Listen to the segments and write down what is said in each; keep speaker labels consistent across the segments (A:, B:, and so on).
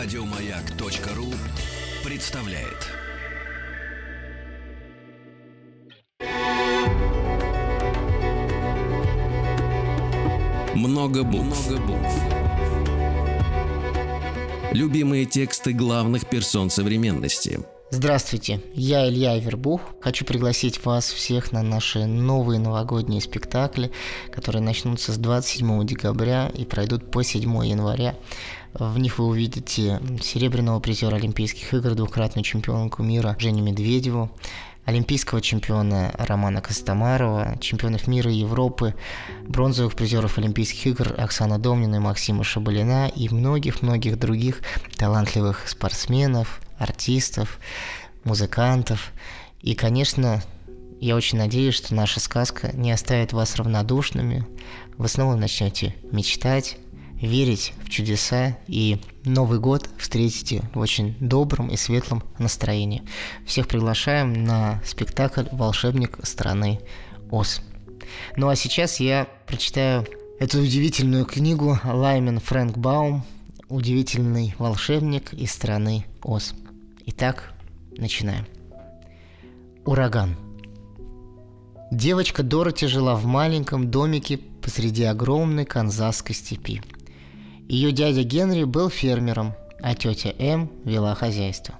A: Радиомаяк.ру представляет. Много букв. Много букв. Любимые тексты главных персон современности –
B: Здравствуйте, я Илья Вербух. Хочу пригласить вас всех на наши новые новогодние спектакли, которые начнутся с 27 декабря и пройдут по 7 января. В них вы увидите серебряного призера Олимпийских игр, двукратную чемпионку мира Женю Медведеву, олимпийского чемпиона Романа Костомарова, чемпионов мира и Европы, бронзовых призеров Олимпийских игр Оксана Домнина и Максима Шабалина и многих-многих других талантливых спортсменов, артистов, музыкантов. И, конечно, я очень надеюсь, что наша сказка не оставит вас равнодушными. Вы снова начнете мечтать, верить в чудеса и Новый год встретите в очень добром и светлом настроении. Всех приглашаем на спектакль «Волшебник страны Оз». Ну а сейчас я прочитаю эту удивительную книгу Лаймен Фрэнк Баум «Удивительный волшебник из страны Оз». Итак, начинаем. Ураган. Девочка Дороти жила в маленьком домике посреди огромной канзасской степи. Ее дядя Генри был фермером, а тетя М вела хозяйство.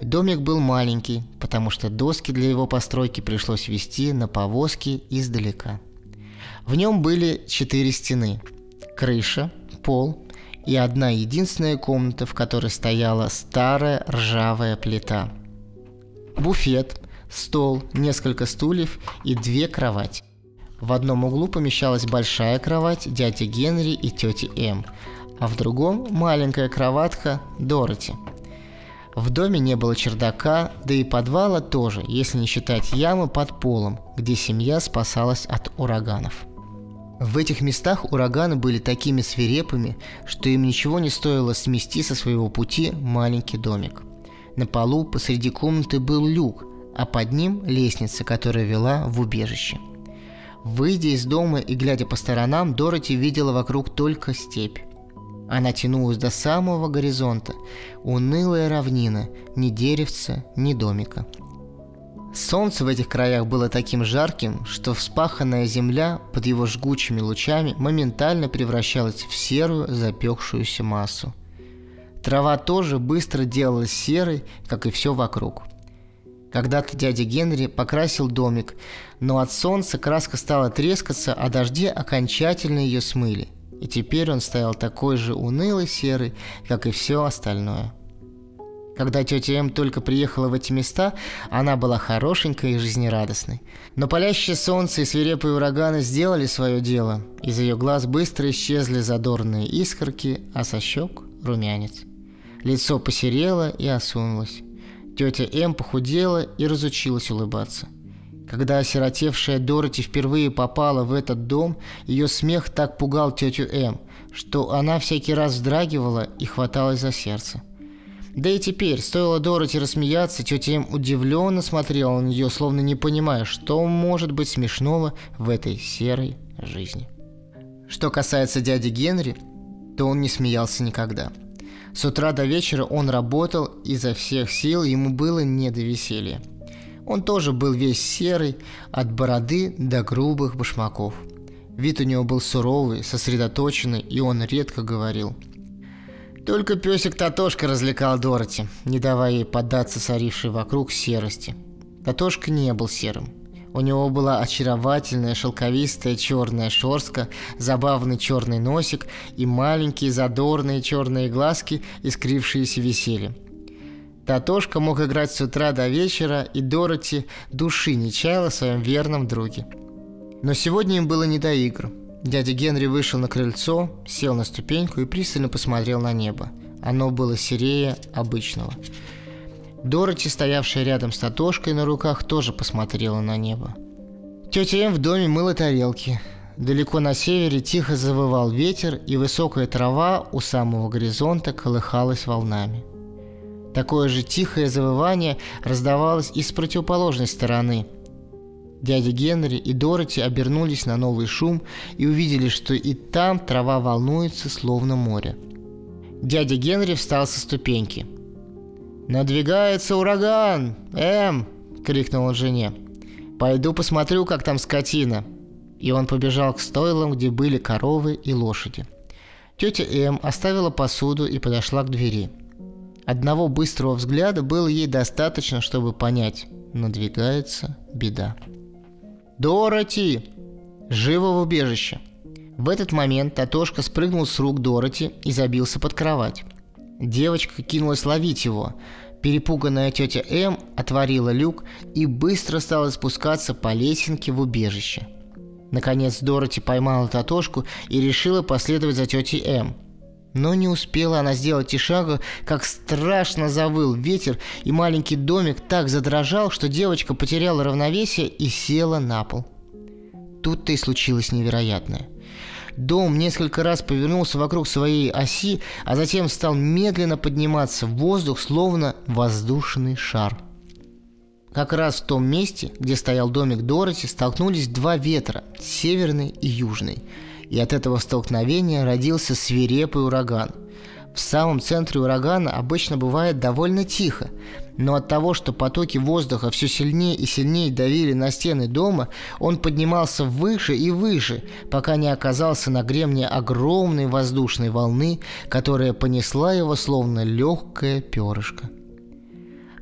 B: Домик был маленький, потому что доски для его постройки пришлось везти на повозке издалека. В нем были четыре стены – крыша, пол, и одна единственная комната, в которой стояла старая ржавая плита. Буфет, стол, несколько стульев и две кровати. В одном углу помещалась большая кровать дяди Генри и тети М, а в другом маленькая кроватка Дороти. В доме не было чердака, да и подвала тоже, если не считать ямы под полом, где семья спасалась от ураганов. В этих местах ураганы были такими свирепыми, что им ничего не стоило смести со своего пути маленький домик. На полу посреди комнаты был люк, а под ним лестница, которая вела в убежище. Выйдя из дома и глядя по сторонам, Дороти видела вокруг только степь. Она тянулась до самого горизонта, унылая равнина, ни деревца, ни домика – Солнце в этих краях было таким жарким, что вспаханная земля под его жгучими лучами моментально превращалась в серую запекшуюся массу. Трава тоже быстро делалась серой, как и все вокруг. Когда-то дядя Генри покрасил домик, но от солнца краска стала трескаться, а дожди окончательно ее смыли. И теперь он стоял такой же унылый серый, как и все остальное – когда тетя М только приехала в эти места, она была хорошенькой и жизнерадостной. Но палящее солнце и свирепые ураганы сделали свое дело. Из ее глаз быстро исчезли задорные искорки, а со щек – румянец. Лицо посерело и осунулось. Тетя М похудела и разучилась улыбаться. Когда осиротевшая Дороти впервые попала в этот дом, ее смех так пугал тетю М, что она всякий раз вздрагивала и хваталась за сердце. Да и теперь, стоило Дороти рассмеяться, тетя М удивленно смотрела на нее, словно не понимая, что может быть смешного в этой серой жизни. Что касается дяди Генри, то он не смеялся никогда. С утра до вечера он работал изо всех сил, ему было не до веселья. Он тоже был весь серый, от бороды до грубых башмаков. Вид у него был суровый, сосредоточенный, и он редко говорил – только песик Татошка развлекал Дороти, не давая ей поддаться царившей вокруг серости. Татошка не был серым. У него была очаровательная шелковистая черная шерстка, забавный черный носик и маленькие задорные черные глазки, искрившиеся весельем. Татошка мог играть с утра до вечера, и Дороти души не чаяла в своем верном друге. Но сегодня им было не до игр – Дядя Генри вышел на крыльцо, сел на ступеньку и пристально посмотрел на небо. Оно было серее обычного. Дороти, стоявшая рядом с Татошкой на руках, тоже посмотрела на небо. Тетя М в доме мыла тарелки. Далеко на севере тихо завывал ветер, и высокая трава у самого горизонта колыхалась волнами. Такое же тихое завывание раздавалось и с противоположной стороны, Дядя Генри и Дороти обернулись на новый шум и увидели, что и там трава волнуется, словно море. Дядя Генри встал со ступеньки. «Надвигается ураган! Эм!» — крикнул он жене. «Пойду посмотрю, как там скотина». И он побежал к стойлам, где были коровы и лошади. Тетя Эм оставила посуду и подошла к двери. Одного быстрого взгляда было ей достаточно, чтобы понять – надвигается беда. «Дороти! Живо в убежище!» В этот момент Татошка спрыгнул с рук Дороти и забился под кровать. Девочка кинулась ловить его. Перепуганная тетя М отворила люк и быстро стала спускаться по лесенке в убежище. Наконец Дороти поймала Татошку и решила последовать за тетей М. Но не успела она сделать и шага, как страшно завыл ветер, и маленький домик так задрожал, что девочка потеряла равновесие и села на пол. Тут-то и случилось невероятное. Дом несколько раз повернулся вокруг своей оси, а затем стал медленно подниматься в воздух, словно воздушный шар. Как раз в том месте, где стоял домик Дороти, столкнулись два ветра – северный и южный. И от этого столкновения родился свирепый ураган – в самом центре урагана обычно бывает довольно тихо, но от того, что потоки воздуха все сильнее и сильнее давили на стены дома, он поднимался выше и выше, пока не оказался на гремне огромной воздушной волны, которая понесла его словно легкое перышко.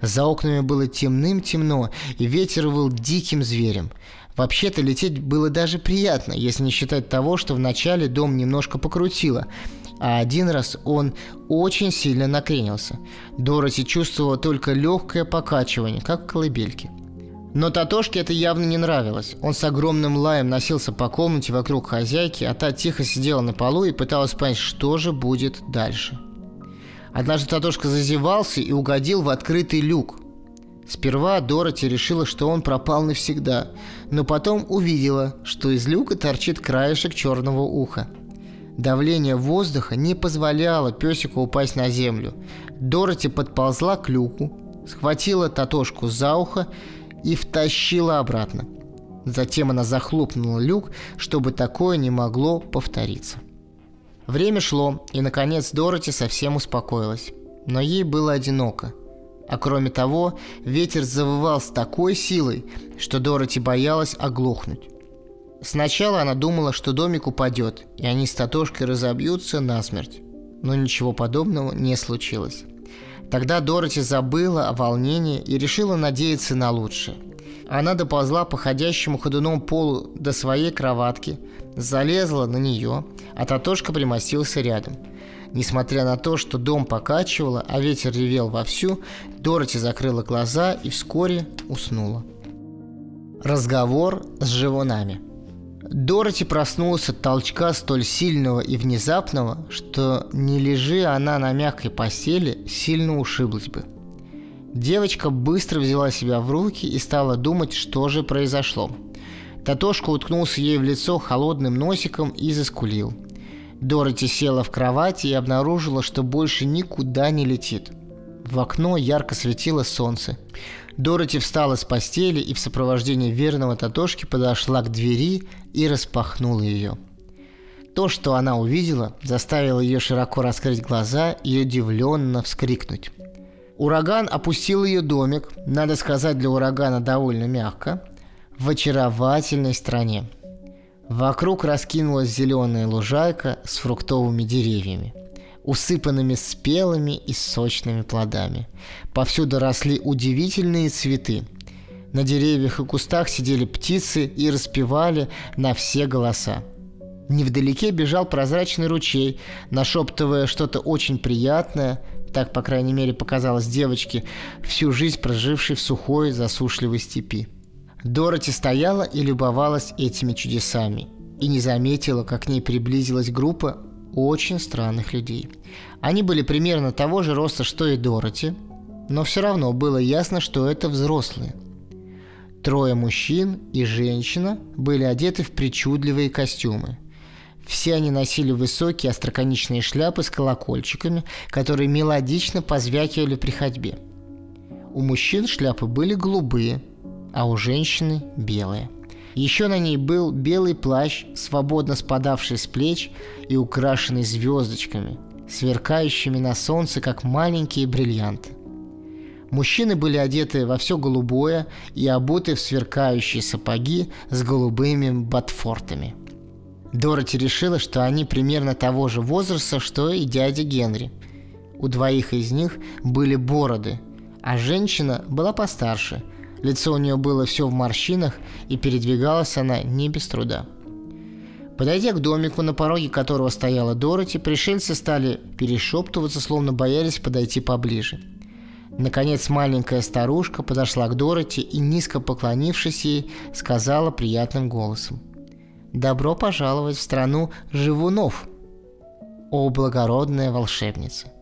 B: За окнами было темным-темно, и ветер был диким зверем. Вообще-то лететь было даже приятно, если не считать того, что вначале дом немножко покрутило – а один раз он очень сильно накренился. Дороти чувствовала только легкое покачивание, как в колыбельке. Но Татошке это явно не нравилось. Он с огромным лаем носился по комнате вокруг хозяйки, а та тихо сидела на полу и пыталась понять, что же будет дальше. Однажды Татошка зазевался и угодил в открытый люк. Сперва Дороти решила, что он пропал навсегда, но потом увидела, что из люка торчит краешек черного уха – Давление воздуха не позволяло песику упасть на землю. Дороти подползла к люку, схватила Татошку за ухо и втащила обратно. Затем она захлопнула люк, чтобы такое не могло повториться. Время шло, и, наконец, Дороти совсем успокоилась. Но ей было одиноко. А кроме того, ветер завывал с такой силой, что Дороти боялась оглохнуть. Сначала она думала, что домик упадет, и они с Татошкой разобьются насмерть. Но ничего подобного не случилось. Тогда Дороти забыла о волнении и решила надеяться на лучшее. Она доползла по ходящему ходуном полу до своей кроватки, залезла на нее, а Татошка примостился рядом. Несмотря на то, что дом покачивало, а ветер ревел вовсю, Дороти закрыла глаза и вскоре уснула. Разговор с живунами – Дороти проснулась от толчка столь сильного и внезапного, что не лежи она на мягкой постели, сильно ушиблась бы. Девочка быстро взяла себя в руки и стала думать, что же произошло. Татошка уткнулся ей в лицо холодным носиком и заскулил. Дороти села в кровати и обнаружила, что больше никуда не летит. В окно ярко светило солнце. Дороти встала с постели и в сопровождении верного Татошки подошла к двери и распахнула ее. То, что она увидела, заставило ее широко раскрыть глаза и удивленно вскрикнуть. Ураган опустил ее домик, надо сказать для урагана довольно мягко, в очаровательной стране. Вокруг раскинулась зеленая лужайка с фруктовыми деревьями – усыпанными спелыми и сочными плодами. Повсюду росли удивительные цветы. На деревьях и кустах сидели птицы и распевали на все голоса. Невдалеке бежал прозрачный ручей, нашептывая что-то очень приятное, так, по крайней мере, показалось девочке, всю жизнь прожившей в сухой, засушливой степи. Дороти стояла и любовалась этими чудесами и не заметила, как к ней приблизилась группа очень странных людей. Они были примерно того же роста, что и Дороти, но все равно было ясно, что это взрослые. Трое мужчин и женщина были одеты в причудливые костюмы. Все они носили высокие остроконечные шляпы с колокольчиками, которые мелодично позвякивали при ходьбе. У мужчин шляпы были голубые, а у женщины – белые – еще на ней был белый плащ, свободно спадавший с плеч и украшенный звездочками. сверкающими на солнце, как маленькие бриллианты. Мужчины были одеты во все голубое и обуты в сверкающие сапоги с голубыми ботфортами. Дороти решила, что они примерно того же возраста, что и дядя Генри. У двоих из них были бороды, а женщина была постарше. Лицо у нее было все в морщинах, и передвигалась она не без труда. Подойдя к домику, на пороге которого стояла Дороти, пришельцы стали перешептываться, словно боялись подойти поближе. Наконец маленькая старушка подошла к Дороти и, низко поклонившись ей, сказала приятным голосом. «Добро пожаловать в страну живунов, о благородная волшебница!»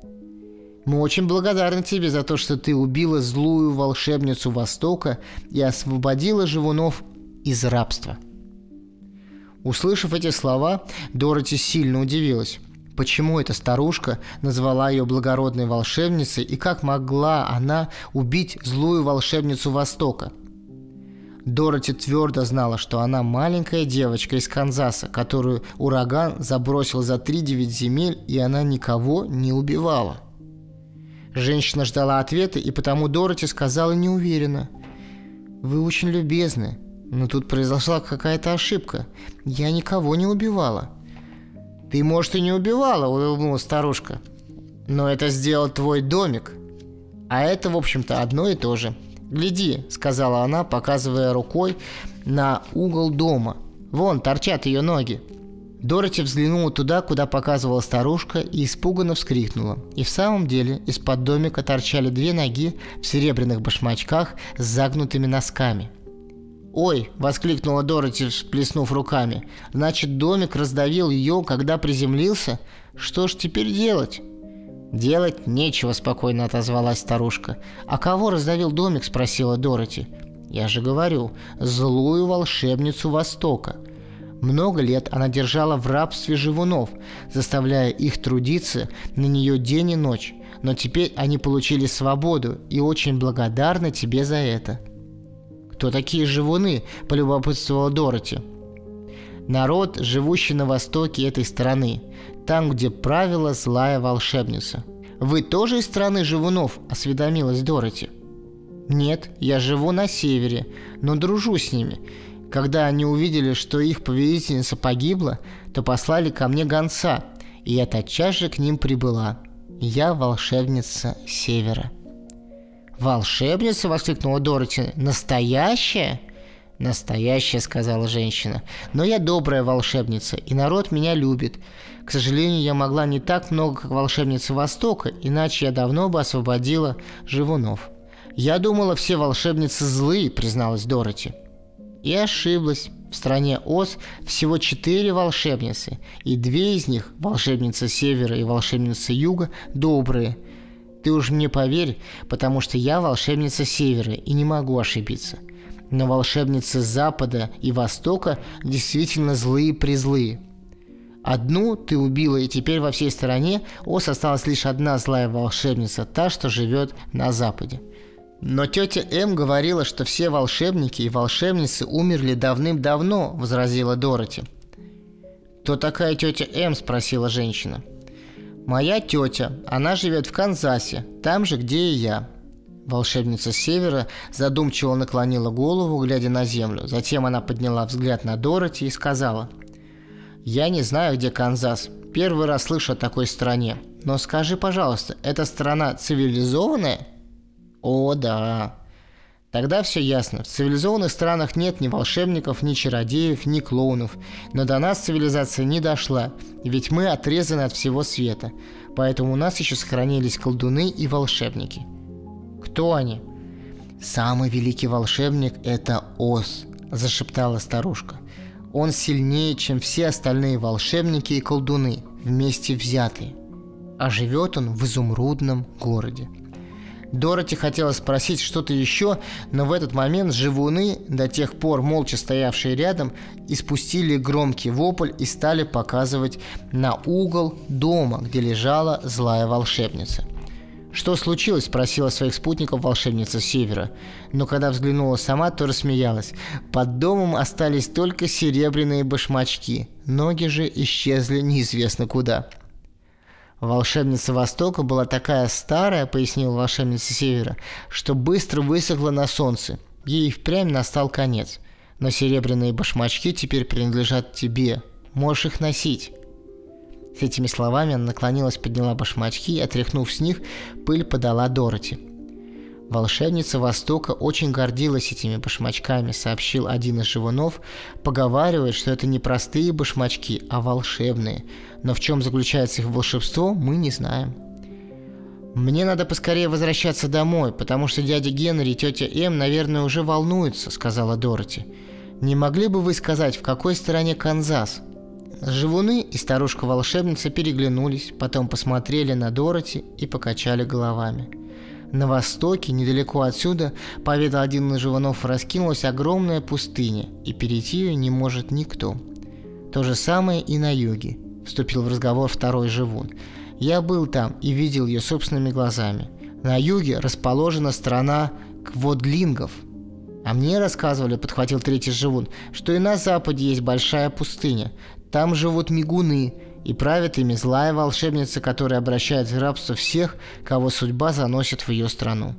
B: Мы очень благодарны тебе за то, что ты убила злую волшебницу Востока и освободила живунов из рабства. Услышав эти слова, Дороти сильно удивилась. Почему эта старушка назвала ее благородной волшебницей и как могла она убить злую волшебницу Востока? Дороти твердо знала, что она маленькая девочка из Канзаса, которую ураган забросил за три девять земель, и она никого не убивала. Женщина ждала ответа, и потому Дороти сказала неуверенно. «Вы очень любезны, но тут произошла какая-то ошибка. Я никого не убивала». «Ты, может, и не убивала», — улыбнулась старушка. «Но это сделал твой домик. А это, в общем-то, одно и то же. Гляди», — сказала она, показывая рукой на угол дома. «Вон, торчат ее ноги». Дороти взглянула туда, куда показывала старушка, и испуганно вскрикнула. И в самом деле из-под домика торчали две ноги в серебряных башмачках с загнутыми носками. «Ой!» – воскликнула Дороти, всплеснув руками. «Значит, домик раздавил ее, когда приземлился? Что ж теперь делать?» «Делать нечего», – спокойно отозвалась старушка. «А кого раздавил домик?» – спросила Дороти. «Я же говорю, злую волшебницу Востока». Много лет она держала в рабстве живунов, заставляя их трудиться на нее день и ночь. Но теперь они получили свободу и очень благодарны тебе за это. «Кто такие живуны?» – полюбопытствовала Дороти. «Народ, живущий на востоке этой страны, там, где правила злая волшебница». «Вы тоже из страны живунов?» – осведомилась Дороти. «Нет, я живу на севере, но дружу с ними. Когда они увидели, что их повелительница погибла, то послали ко мне гонца, и я тотчас же к ним прибыла. Я волшебница Севера». «Волшебница?» – воскликнула Дороти. «Настоящая?» «Настоящая», – сказала женщина. «Но я добрая волшебница, и народ меня любит. К сожалению, я могла не так много, как волшебница Востока, иначе я давно бы освободила живунов». «Я думала, все волшебницы злые», – призналась Дороти. И ошиблась. В стране Оз всего четыре волшебницы, и две из них, волшебница Севера и волшебница Юга, добрые. Ты уж мне поверь, потому что я волшебница Севера и не могу ошибиться. Но волшебницы Запада и Востока действительно злые-призлые. Одну ты убила, и теперь во всей стране Оз осталась лишь одна злая волшебница, та, что живет на Западе. Но тетя М говорила, что все волшебники и волшебницы умерли давным-давно, возразила Дороти. «Кто такая тетя М?» – спросила женщина. «Моя тетя. Она живет в Канзасе, там же, где и я». Волшебница севера задумчиво наклонила голову, глядя на землю. Затем она подняла взгляд на Дороти и сказала. «Я не знаю, где Канзас. Первый раз слышу о такой стране. Но скажи, пожалуйста, эта страна цивилизованная?» О, да. Тогда все ясно. В цивилизованных странах нет ни волшебников, ни чародеев, ни клоунов. Но до нас цивилизация не дошла, ведь мы отрезаны от всего света. Поэтому у нас еще сохранились колдуны и волшебники. Кто они? Самый великий волшебник – это Оз, зашептала старушка. Он сильнее, чем все остальные волшебники и колдуны, вместе взятые. А живет он в изумрудном городе – Дороти хотела спросить что-то еще, но в этот момент живуны, до тех пор молча стоявшие рядом, испустили громкий вопль и стали показывать на угол дома, где лежала злая волшебница. «Что случилось?» – спросила своих спутников волшебница Севера. Но когда взглянула сама, то рассмеялась. Под домом остались только серебряные башмачки. Ноги же исчезли неизвестно куда. Волшебница Востока была такая старая, пояснила волшебница Севера, что быстро высохла на солнце. Ей впрямь настал конец. Но серебряные башмачки теперь принадлежат тебе. Можешь их носить. С этими словами она наклонилась, подняла башмачки и, отряхнув с них, пыль подала Дороти. Волшебница Востока очень гордилась этими башмачками, сообщил один из живунов, поговаривает, что это не простые башмачки, а волшебные. Но в чем заключается их волшебство, мы не знаем. «Мне надо поскорее возвращаться домой, потому что дядя Генри и тетя М, наверное, уже волнуются», — сказала Дороти. «Не могли бы вы сказать, в какой стороне Канзас?» Живуны и старушка-волшебница переглянулись, потом посмотрели на Дороти и покачали головами. На востоке, недалеко отсюда, поведал один из живунов, раскинулась огромная пустыня, и перейти ее не может никто. То же самое и на юге, вступил в разговор второй живун. Я был там и видел ее собственными глазами. На юге расположена страна кводлингов. А мне рассказывали, подхватил третий живун, что и на западе есть большая пустыня. Там живут мигуны, и правит ими злая волшебница, которая обращает в рабство всех, кого судьба заносит в ее страну.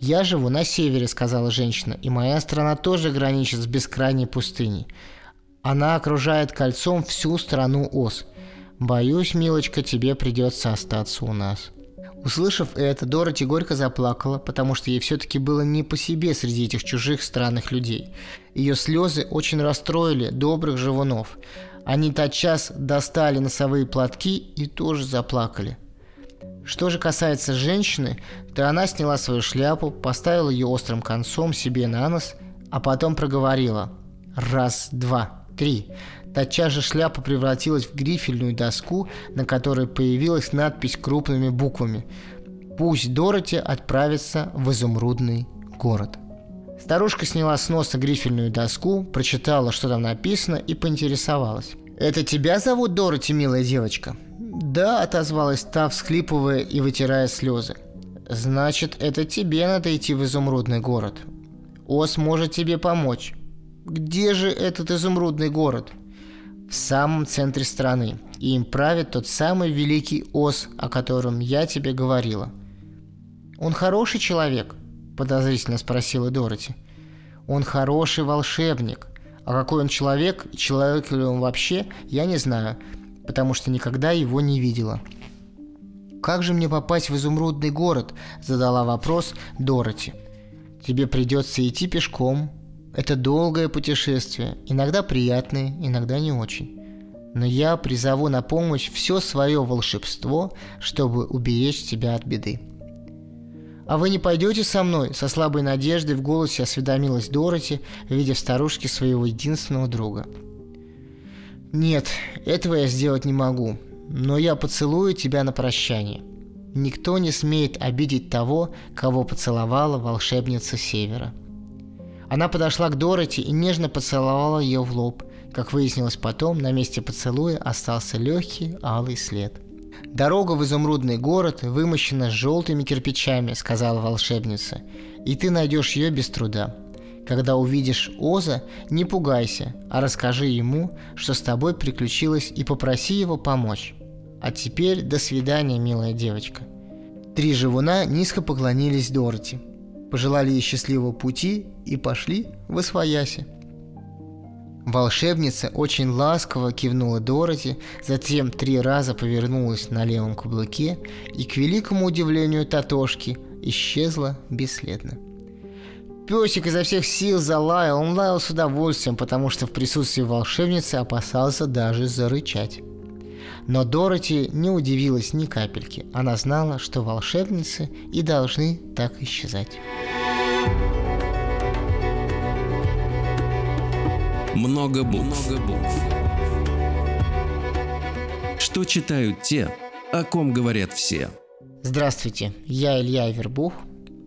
B: «Я живу на севере», — сказала женщина, — «и моя страна тоже граничит с бескрайней пустыней. Она окружает кольцом всю страну Ос. Боюсь, милочка, тебе придется остаться у нас». Услышав это, Дороти горько заплакала, потому что ей все-таки было не по себе среди этих чужих странных людей. Ее слезы очень расстроили добрых живунов. Они тотчас достали носовые платки и тоже заплакали. Что же касается женщины, то она сняла свою шляпу, поставила ее острым концом себе на нос, а потом проговорила «Раз, два, три». Тотчас же шляпа превратилась в грифельную доску, на которой появилась надпись крупными буквами «Пусть Дороти отправится в изумрудный город». Старушка сняла с носа грифельную доску, прочитала, что там написано, и поинтересовалась. «Это тебя зовут Дороти, милая девочка?» «Да», — отозвалась та, всхлипывая и вытирая слезы. «Значит, это тебе надо идти в изумрудный город. Ос может тебе помочь». «Где же этот изумрудный город?» «В самом центре страны. И им правит тот самый великий Ос, о котором я тебе говорила». «Он хороший человек?» Подозрительно спросила Дороти. Он хороший волшебник. А какой он человек, человек ли он вообще, я не знаю, потому что никогда его не видела. «Как же мне попасть в изумрудный город?» – задала вопрос Дороти. «Тебе придется идти пешком. Это долгое путешествие, иногда приятное, иногда не очень. Но я призову на помощь все свое волшебство, чтобы уберечь тебя от беды». «А вы не пойдете со мной?» Со слабой надеждой в голосе осведомилась Дороти, видя в старушке своего единственного друга. «Нет, этого я сделать не могу, но я поцелую тебя на прощание. Никто не смеет обидеть того, кого поцеловала волшебница Севера». Она подошла к Дороти и нежно поцеловала ее в лоб. Как выяснилось потом, на месте поцелуя остался легкий алый след – «Дорога в изумрудный город вымощена желтыми кирпичами», — сказала волшебница, — «и ты найдешь ее без труда. Когда увидишь Оза, не пугайся, а расскажи ему, что с тобой приключилось, и попроси его помочь. А теперь до свидания, милая девочка». Три живуна низко поклонились Дороти, пожелали ей счастливого пути и пошли в Освояси. Волшебница очень ласково кивнула Дороти, затем три раза повернулась на левом каблуке и, к великому удивлению Татошки, исчезла бесследно. Песик изо всех сил залаял, он лаял с удовольствием, потому что в присутствии волшебницы опасался даже зарычать. Но Дороти не удивилась ни капельки. Она знала, что волшебницы и должны так исчезать.
A: Много букв. Много букв. Что читают те, о ком говорят все?
B: Здравствуйте, я Илья Вербух.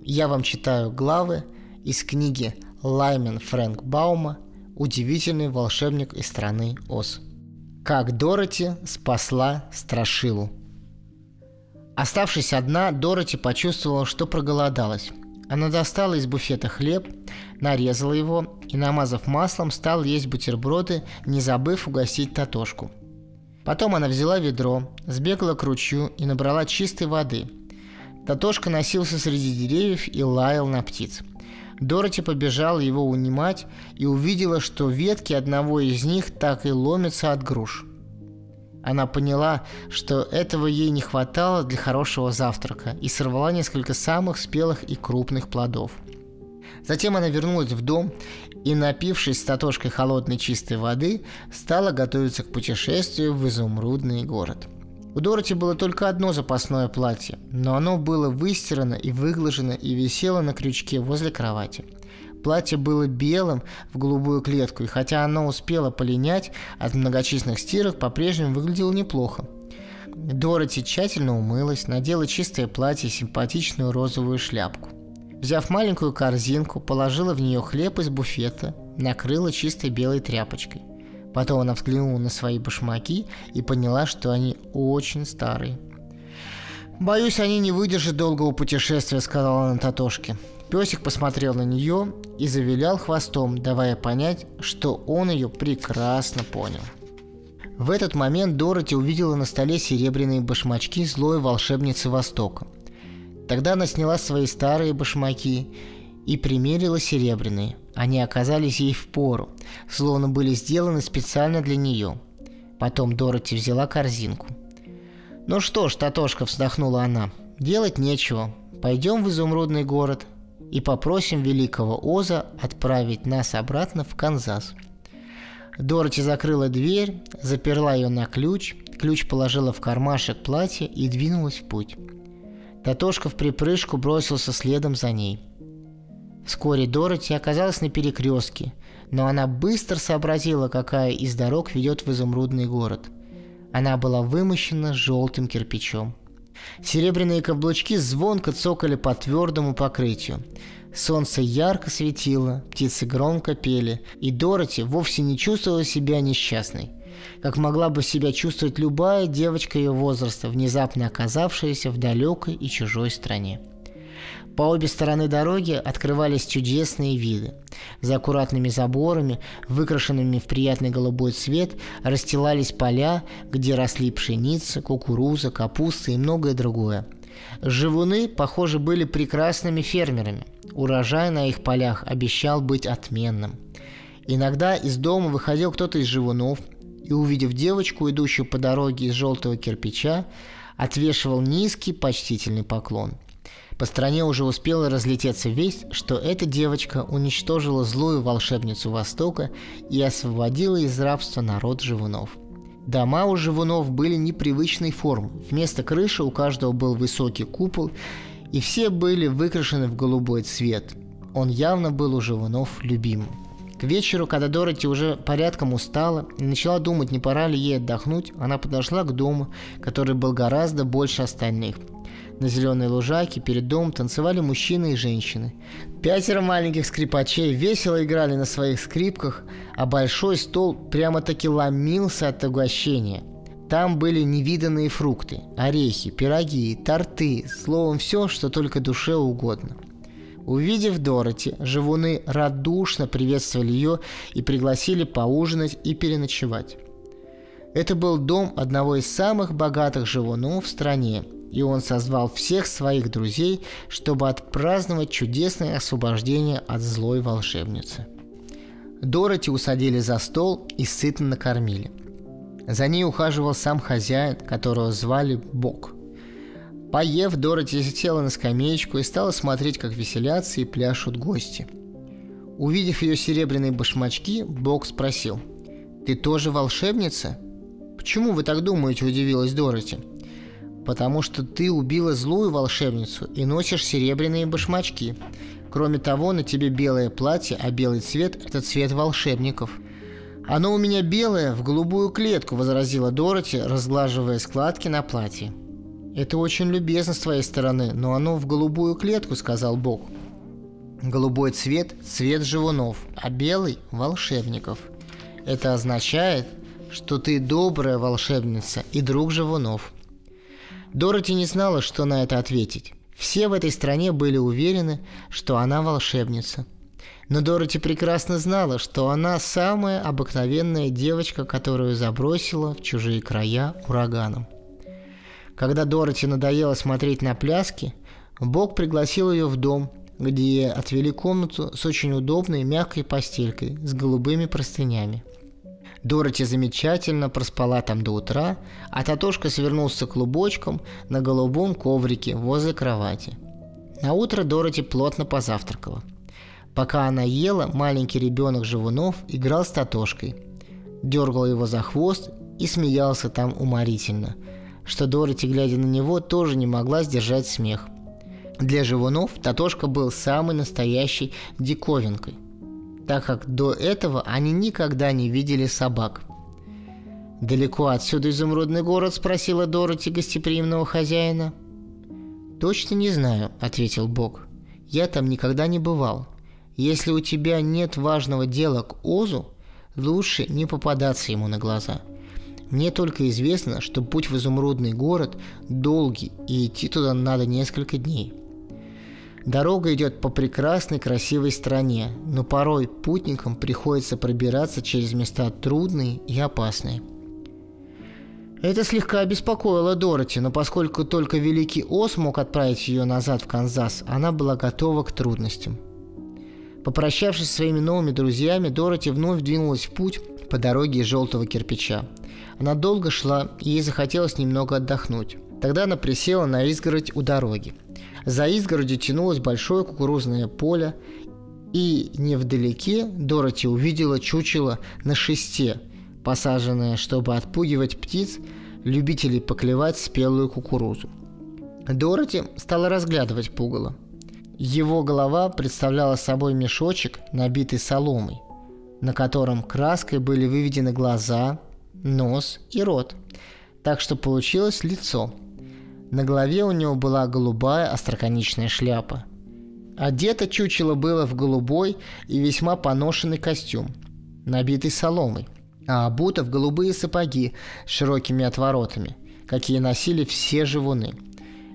B: Я вам читаю главы из книги Лаймен Фрэнк Баума «Удивительный волшебник из страны Оз». Как Дороти спасла Страшилу. Оставшись одна, Дороти почувствовала, что проголодалась. Она достала из буфета хлеб, нарезала его и, намазав маслом, стал есть бутерброды, не забыв угостить Татошку. Потом она взяла ведро, сбегала к ручью и набрала чистой воды. Татошка носился среди деревьев и лаял на птиц. Дороти побежала его унимать и увидела, что ветки одного из них так и ломятся от груш. Она поняла, что этого ей не хватало для хорошего завтрака и сорвала несколько самых спелых и крупных плодов. Затем она вернулась в дом и, напившись с Татошкой холодной чистой воды, стала готовиться к путешествию в изумрудный город. У Дороти было только одно запасное платье, но оно было выстирано и выглажено и висело на крючке возле кровати – Платье было белым в голубую клетку, и хотя оно успело полинять от многочисленных стирок, по-прежнему выглядело неплохо. Дороти тщательно умылась, надела чистое платье и симпатичную розовую шляпку. Взяв маленькую корзинку, положила в нее хлеб из буфета, накрыла чистой белой тряпочкой. Потом она взглянула на свои башмаки и поняла, что они очень старые. «Боюсь, они не выдержат долгого путешествия», — сказала она Татошке. Песик посмотрел на нее и завилял хвостом, давая понять, что он ее прекрасно понял. В этот момент Дороти увидела на столе серебряные башмачки злой волшебницы Востока. Тогда она сняла свои старые башмаки и примерила серебряные. Они оказались ей в пору, словно были сделаны специально для нее. Потом Дороти взяла корзинку. «Ну что ж, Татошка», — вздохнула она, — «делать нечего. Пойдем в изумрудный город, и попросим великого Оза отправить нас обратно в Канзас. Дороти закрыла дверь, заперла ее на ключ, ключ положила в кармашек платья и двинулась в путь. Татошка в припрыжку бросился следом за ней. Вскоре Дороти оказалась на перекрестке, но она быстро сообразила, какая из дорог ведет в изумрудный город. Она была вымощена желтым кирпичом. Серебряные каблучки звонко цокали по твердому покрытию. Солнце ярко светило, птицы громко пели, и Дороти вовсе не чувствовала себя несчастной, как могла бы себя чувствовать любая девочка ее возраста, внезапно оказавшаяся в далекой и чужой стране. По обе стороны дороги открывались чудесные виды. За аккуратными заборами, выкрашенными в приятный голубой цвет, расстилались поля, где росли пшеница, кукуруза, капуста и многое другое. Живуны, похоже, были прекрасными фермерами. Урожай на их полях обещал быть отменным. Иногда из дома выходил кто-то из живунов и, увидев девочку, идущую по дороге из желтого кирпича, отвешивал низкий почтительный поклон – по стране уже успела разлететься весть, что эта девочка уничтожила злую волшебницу Востока и освободила из рабства народ живунов. Дома у живунов были непривычной формы. Вместо крыши у каждого был высокий купол, и все были выкрашены в голубой цвет. Он явно был у живунов любимым. К вечеру, когда Дороти уже порядком устала и начала думать, не пора ли ей отдохнуть, она подошла к дому, который был гораздо больше остальных – на зеленой лужайке перед домом танцевали мужчины и женщины. Пятеро маленьких скрипачей весело играли на своих скрипках, а большой стол прямо-таки ломился от угощения. Там были невиданные фрукты, орехи, пироги, торты, словом, все, что только душе угодно. Увидев Дороти, живуны радушно приветствовали ее и пригласили поужинать и переночевать. Это был дом одного из самых богатых живунов в стране, и он созвал всех своих друзей, чтобы отпраздновать чудесное освобождение от злой волшебницы. Дороти усадили за стол и сытно накормили. За ней ухаживал сам хозяин, которого звали Бог. Поев, Дороти села на скамеечку и стала смотреть, как веселятся и пляшут гости. Увидев ее серебряные башмачки, Бог спросил, «Ты тоже волшебница?» «Почему вы так думаете?» – удивилась Дороти – потому что ты убила злую волшебницу и носишь серебряные башмачки. Кроме того, на тебе белое платье, а белый цвет – это цвет волшебников. «Оно у меня белое, в голубую клетку», – возразила Дороти, разглаживая складки на платье. «Это очень любезно с твоей стороны, но оно в голубую клетку», – сказал Бог. «Голубой цвет – цвет живунов, а белый – волшебников. Это означает, что ты добрая волшебница и друг живунов». Дороти не знала, что на это ответить. Все в этой стране были уверены, что она волшебница. Но Дороти прекрасно знала, что она самая обыкновенная девочка, которую забросила в чужие края ураганом. Когда Дороти надоело смотреть на пляски, Бог пригласил ее в дом, где отвели комнату с очень удобной мягкой постелькой с голубыми простынями. Дороти замечательно проспала там до утра, а Татошка свернулся клубочком на голубом коврике возле кровати. На утро Дороти плотно позавтракала. Пока она ела, маленький ребенок Живунов играл с Татошкой, дергал его за хвост и смеялся там уморительно, что Дороти, глядя на него, тоже не могла сдержать смех. Для Живунов Татошка был самой настоящей диковинкой – так как до этого они никогда не видели собак. «Далеко отсюда изумрудный город?» – спросила Дороти гостеприимного хозяина. «Точно не знаю», – ответил Бог. «Я там никогда не бывал. Если у тебя нет важного дела к Озу, лучше не попадаться ему на глаза. Мне только известно, что путь в изумрудный город долгий, и идти туда надо несколько дней. Дорога идет по прекрасной, красивой стране, но порой путникам приходится пробираться через места трудные и опасные. Это слегка обеспокоило Дороти, но поскольку только Великий Ос мог отправить ее назад в Канзас, она была готова к трудностям. Попрощавшись со своими новыми друзьями, Дороти вновь двинулась в путь по дороге из желтого кирпича. Она долго шла, и ей захотелось немного отдохнуть. Тогда она присела на изгородь у дороги. За изгородью тянулось большое кукурузное поле, и невдалеке Дороти увидела чучело на шесте, посаженное, чтобы отпугивать птиц, любителей поклевать спелую кукурузу. Дороти стала разглядывать пугало. Его голова представляла собой мешочек, набитый соломой, на котором краской были выведены глаза, нос и рот, так что получилось лицо – на голове у него была голубая остроконечная шляпа. Одето чучело было в голубой и весьма поношенный костюм, набитый соломой, а обуто в голубые сапоги с широкими отворотами, какие носили все живуны.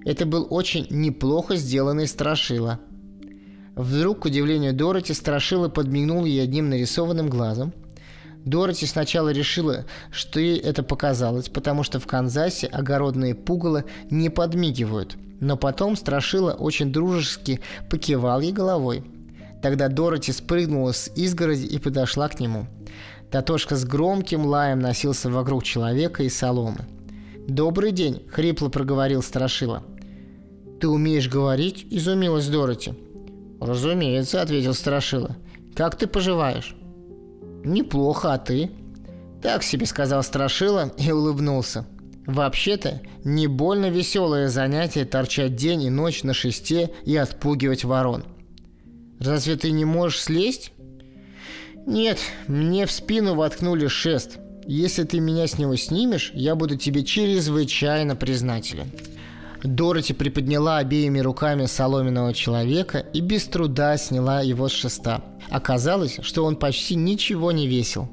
B: Это был очень неплохо сделанный страшила. Вдруг, к удивлению Дороти, страшила подмигнул ей одним нарисованным глазом – Дороти сначала решила, что ей это показалось, потому что в Канзасе огородные пугало не подмигивают. Но потом Страшила очень дружески покивал ей головой. Тогда Дороти спрыгнула с изгороди и подошла к нему. Татошка с громким лаем носился вокруг человека и соломы. «Добрый день!» – хрипло проговорил Страшила. «Ты умеешь говорить?» – изумилась Дороти. «Разумеется», – ответил Страшила. «Как ты поживаешь?» «Неплохо, а ты?» «Так себе», — сказал Страшила и улыбнулся. «Вообще-то, не больно веселое занятие торчать день и ночь на шесте и отпугивать ворон. Разве ты не можешь слезть?» «Нет, мне в спину воткнули шест. Если ты меня с него снимешь, я буду тебе чрезвычайно признателен». Дороти приподняла обеими руками соломенного человека и без труда сняла его с шеста. Оказалось, что он почти ничего не весил.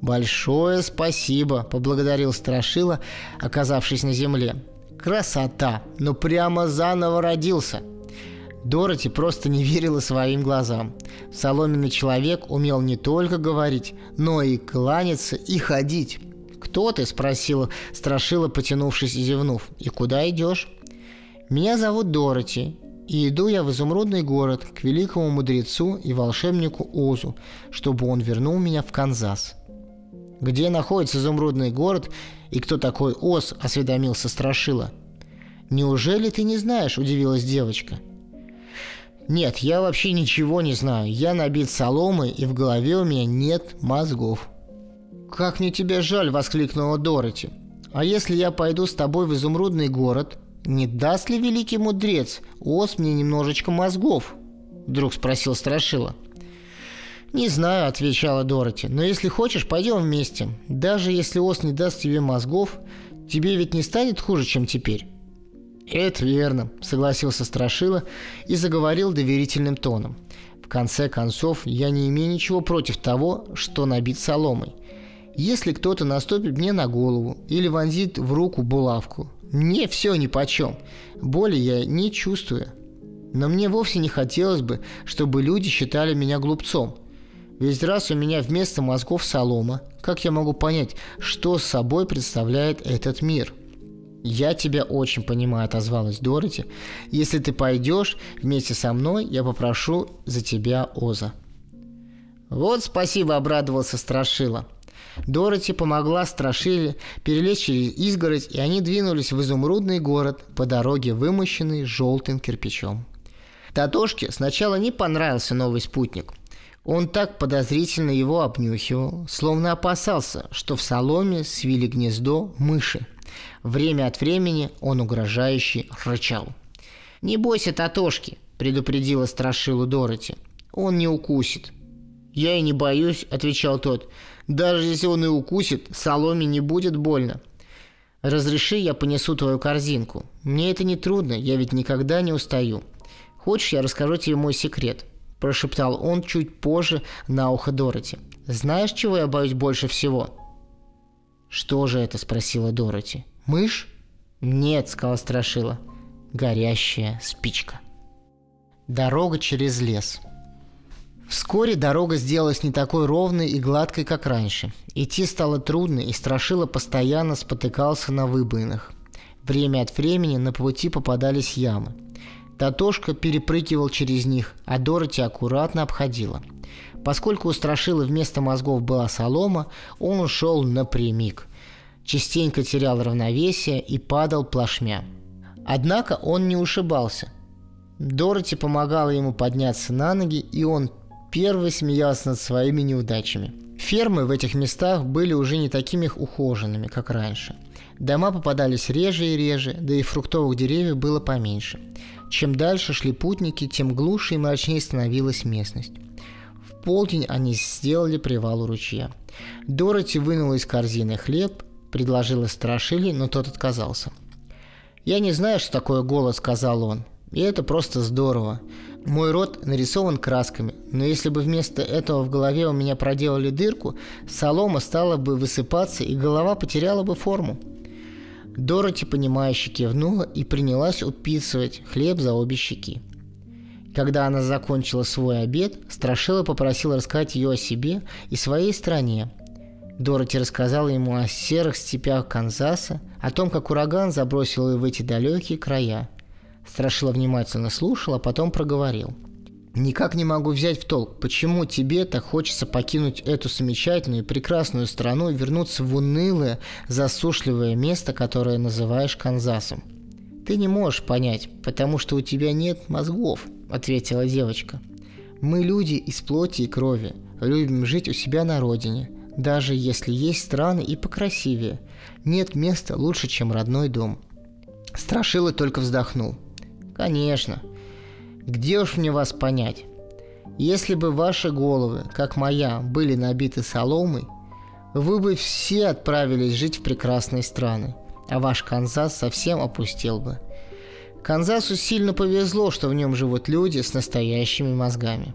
B: «Большое спасибо», – поблагодарил Страшила, оказавшись на земле. «Красота! Ну прямо заново родился!» Дороти просто не верила своим глазам. Соломенный человек умел не только говорить, но и кланяться и ходить. «Кто ты?» – спросила Страшила, потянувшись и зевнув. «И куда идешь?» «Меня зовут Дороти, и иду я в изумрудный город к великому мудрецу и волшебнику Озу, чтобы он вернул меня в Канзас». «Где находится изумрудный город и кто такой Оз?» – осведомился Страшила. «Неужели ты не знаешь?» – удивилась девочка. «Нет, я вообще ничего не знаю. Я набит соломой, и в голове у меня нет мозгов». «Как мне тебя жаль!» – воскликнула Дороти. «А если я пойду с тобой в изумрудный город, не даст ли великий мудрец Ос мне немножечко мозгов?» – вдруг спросил Страшила. «Не знаю», – отвечала Дороти, – «но если хочешь, пойдем вместе. Даже если Ос не даст тебе мозгов, тебе ведь не станет хуже, чем теперь». «Это верно», – согласился Страшила и заговорил доверительным тоном. «В конце концов, я не имею ничего против того, что набит соломой. Если кто-то наступит мне на голову или вонзит в руку булавку, мне все нипочем. Боли я не чувствую. Но мне вовсе не хотелось бы, чтобы люди считали меня глупцом. Ведь раз у меня вместо мозгов солома, как я могу понять, что собой представляет этот мир?» «Я тебя очень понимаю», — отозвалась Дороти. «Если ты пойдешь вместе со мной, я попрошу за тебя Оза». «Вот спасибо», — обрадовался Страшила. Дороти помогла Страшиле перелезть через изгородь, и они двинулись в изумрудный город по дороге, вымощенной желтым кирпичом. Татошке сначала не понравился новый спутник. Он так подозрительно его обнюхивал, словно опасался, что в соломе свили гнездо мыши. Время от времени он угрожающе рычал. «Не бойся Татошки», – предупредила Страшилу Дороти. «Он не укусит». «Я и не боюсь», – отвечал тот. «Даже если он и укусит, соломе не будет больно». «Разреши, я понесу твою корзинку. Мне это не трудно, я ведь никогда не устаю. Хочешь, я расскажу тебе мой секрет?» – прошептал он чуть позже на ухо Дороти. «Знаешь, чего я боюсь больше всего?» «Что же это?» – спросила Дороти. «Мышь?» «Нет», – сказала Страшила. «Горящая спичка». Дорога через лес. Вскоре дорога сделалась не такой ровной и гладкой, как раньше. Идти стало трудно, и Страшила постоянно спотыкался на выбоинах. Время от времени на пути попадались ямы. Татошка перепрыгивал через них, а Дороти аккуратно обходила – Поскольку у Страшилы вместо мозгов была солома, он ушел напрямик. Частенько терял равновесие и падал плашмя. Однако он не ушибался. Дороти помогала ему подняться на ноги, и он первый смеялся над своими неудачами. Фермы в этих местах были уже не такими ухоженными, как раньше. Дома попадались реже и реже, да и фруктовых деревьев было поменьше. Чем дальше шли путники, тем глуше и мрачнее становилась местность полдень они сделали привал у ручья. Дороти вынула из корзины хлеб, предложила Страшили, но тот отказался. «Я не знаю, что такое голод», — сказал он. «И это просто здорово. Мой рот нарисован красками, но если бы вместо этого в голове у меня проделали дырку, солома стала бы высыпаться, и голова потеряла бы форму». Дороти, понимающе кивнула и принялась уписывать хлеб за обе щеки. Когда она закончила свой обед, Страшила попросила рассказать ее о себе и своей стране. Дороти рассказала ему о серых степях Канзаса, о том, как ураган забросил ее в эти далекие края. Страшила внимательно слушала, а потом проговорил. «Никак не могу взять в толк, почему тебе так хочется покинуть эту замечательную и прекрасную страну и вернуться в унылое, засушливое место, которое называешь Канзасом. Ты не можешь понять, потому что у тебя нет мозгов», – ответила девочка. «Мы люди из плоти и крови, любим жить у себя на родине, даже если есть страны и покрасивее. Нет места лучше, чем родной дом». Страшила только вздохнул. «Конечно. Где уж мне вас понять? Если бы ваши головы, как моя, были набиты соломой, вы бы все отправились жить в прекрасные страны а ваш Канзас совсем опустел бы. Канзасу сильно повезло, что в нем живут люди с настоящими мозгами.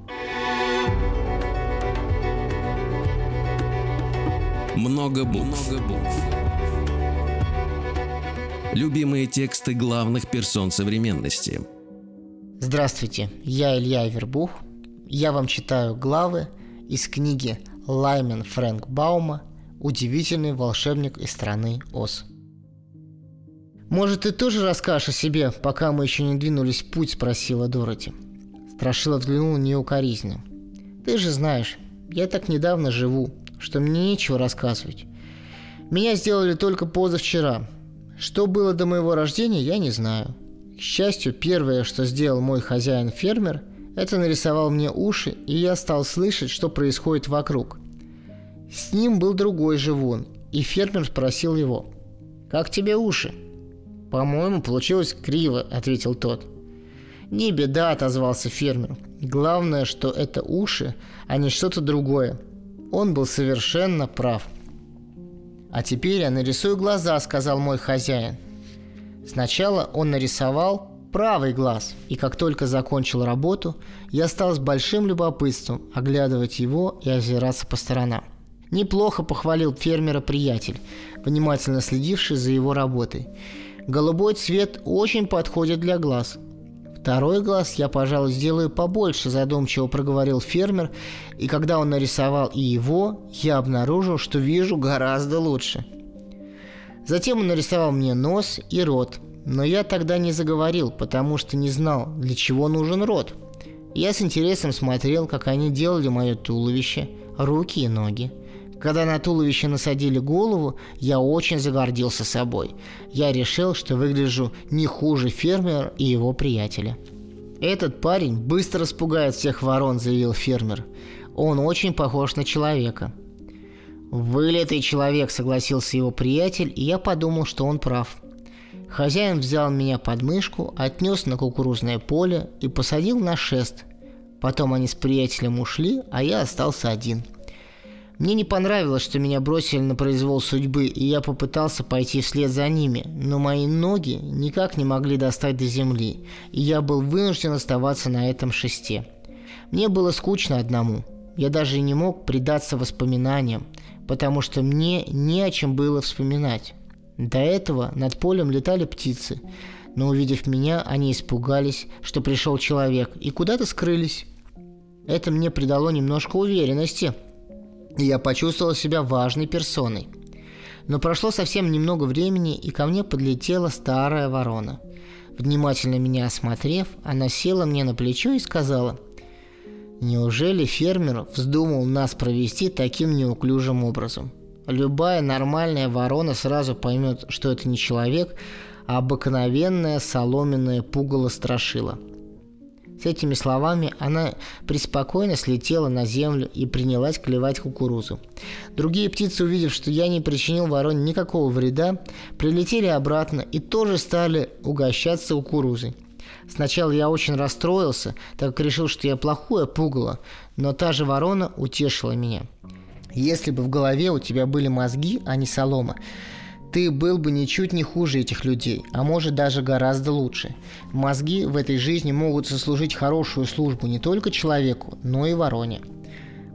A: Много букв. Много букв. Любимые тексты главных персон современности.
B: Здравствуйте, я Илья Вербух. Я вам читаю главы из книги Лаймен Фрэнк Баума «Удивительный волшебник из страны Оз». «Может, ты тоже расскажешь о себе, пока мы еще не двинулись в путь?» – спросила Дороти. Страшила взглянула на нее укоризненно. «Ты же знаешь, я так недавно живу, что мне нечего рассказывать. Меня сделали только позавчера. Что было до моего рождения, я не знаю. К счастью, первое, что сделал мой хозяин-фермер, это нарисовал мне уши, и я стал слышать, что происходит вокруг. С ним был другой живун, и фермер спросил его, «Как тебе уши?» «По-моему, получилось криво», — ответил тот. «Не беда», — отозвался фермер. «Главное, что это уши, а не что-то другое». Он был совершенно прав. «А теперь я нарисую глаза», — сказал мой хозяин. Сначала он нарисовал правый глаз, и как только закончил работу, я стал с большим любопытством оглядывать его и озираться по сторонам. Неплохо похвалил фермера приятель, внимательно следивший за его работой. Голубой цвет очень подходит для глаз. Второй глаз я, пожалуй, сделаю побольше, задумчиво проговорил фермер, и когда он нарисовал и его, я обнаружил, что вижу гораздо лучше. Затем он нарисовал мне нос и рот, но я тогда не заговорил, потому что не знал, для чего нужен рот. Я с интересом смотрел, как они делали мое туловище, руки и ноги. Когда на туловище насадили голову, я очень загордился собой. Я решил, что выгляжу не хуже фермера и его приятеля. «Этот парень быстро распугает всех ворон», – заявил фермер. «Он очень похож на человека». «Вылитый человек», – согласился его приятель, и я подумал, что он прав. Хозяин взял меня под мышку, отнес на кукурузное поле и посадил на шест. Потом они с приятелем ушли, а я остался один – мне не понравилось, что меня бросили на произвол судьбы, и я попытался пойти вслед за ними, но мои ноги никак не могли достать до земли, и я был вынужден оставаться на этом шесте. Мне было скучно одному. Я даже не мог предаться воспоминаниям, потому что мне не о чем было вспоминать. До этого над полем летали птицы, но увидев меня, они испугались, что пришел человек, и куда-то скрылись. Это мне придало немножко уверенности – и я почувствовал себя важной персоной. Но прошло совсем немного времени, и ко мне подлетела старая ворона. Внимательно меня осмотрев, она села мне на плечо и сказала, «Неужели фермер вздумал нас провести таким неуклюжим образом? Любая нормальная ворона сразу поймет, что это не человек, а обыкновенная соломенная пугало страшила. С этими словами она преспокойно слетела на землю и принялась клевать кукурузу. Другие птицы, увидев, что я не причинил вороне никакого вреда, прилетели обратно и тоже стали угощаться кукурузой. Сначала я очень расстроился, так как решил, что я плохое пугало, но та же ворона утешила меня. Если бы в голове у тебя были мозги, а не солома, ты был бы ничуть не хуже этих людей, а может даже гораздо лучше. Мозги в этой жизни могут сослужить хорошую службу не только человеку, но и вороне.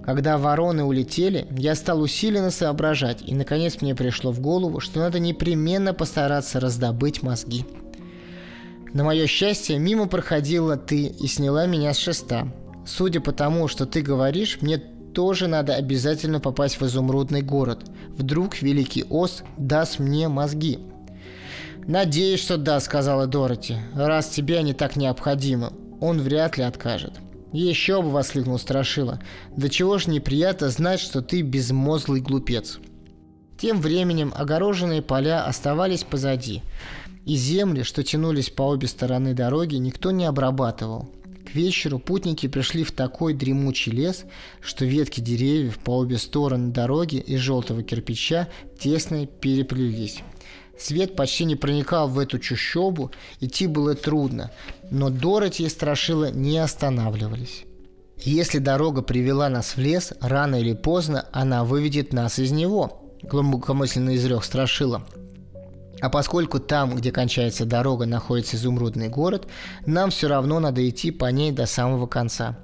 B: Когда вороны улетели, я стал усиленно соображать, и наконец мне пришло в голову, что надо непременно постараться раздобыть мозги. На мое счастье, мимо проходила ты и сняла меня с шеста. Судя по тому, что ты говоришь, мне тоже надо обязательно попасть в изумрудный город. Вдруг Великий Ос даст мне мозги. «Надеюсь, что да», — сказала Дороти. «Раз тебе они так необходимы, он вряд ли откажет». «Еще бы!» — воскликнул Страшила. «Да чего ж неприятно знать, что ты безмозглый глупец». Тем временем огороженные поля оставались позади, и земли, что тянулись по обе стороны дороги, никто не обрабатывал. Вечеру путники пришли в такой дремучий лес, что ветки деревьев по обе стороны дороги из желтого кирпича тесно переплелись. Свет почти не проникал в эту чущобу, идти было трудно, но Дороти и Страшила не останавливались. Если дорога привела нас в лес, рано или поздно она выведет нас из него, глубокомысленно изрек Страшила. А поскольку там, где кончается дорога, находится изумрудный город, нам все равно надо идти по ней до самого конца.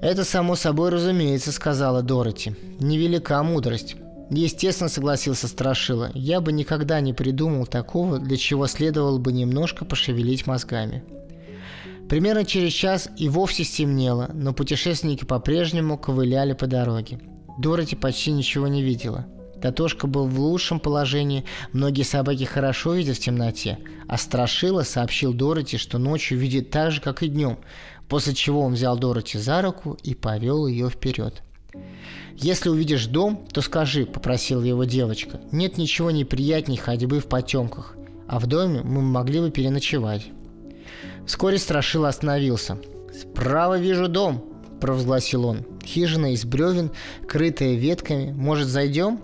B: «Это само собой разумеется», — сказала Дороти. «Невелика мудрость». Естественно, согласился Страшила. Я бы никогда не придумал такого, для чего следовало бы немножко пошевелить мозгами. Примерно через час и вовсе стемнело, но путешественники по-прежнему ковыляли по дороге. Дороти почти ничего не видела. Татошка был в лучшем положении, многие собаки хорошо видят в темноте, а Страшила сообщил Дороти, что ночью видит так же, как и днем, после чего он взял Дороти за руку и повел ее вперед. «Если увидишь дом, то скажи», – попросила его девочка. «Нет ничего неприятней ходьбы в потемках, а в доме мы могли бы переночевать». Вскоре Страшила остановился. «Справа вижу дом», – провозгласил он. «Хижина из бревен, крытая ветками. Может, зайдем?»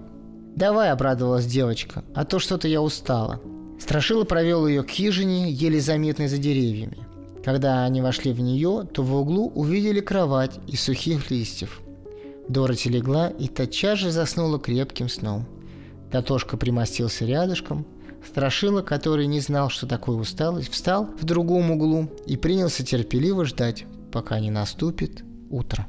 B: «Давай», — обрадовалась девочка, — «а то что-то я устала». Страшила провел ее к хижине, еле заметной за деревьями. Когда они вошли в нее, то в углу увидели кровать из сухих листьев. Дороти легла и тотчас же заснула крепким сном. Татошка примостился рядышком. Страшила, который не знал, что такое усталость, встал в другом углу и принялся терпеливо ждать, пока не наступит утро.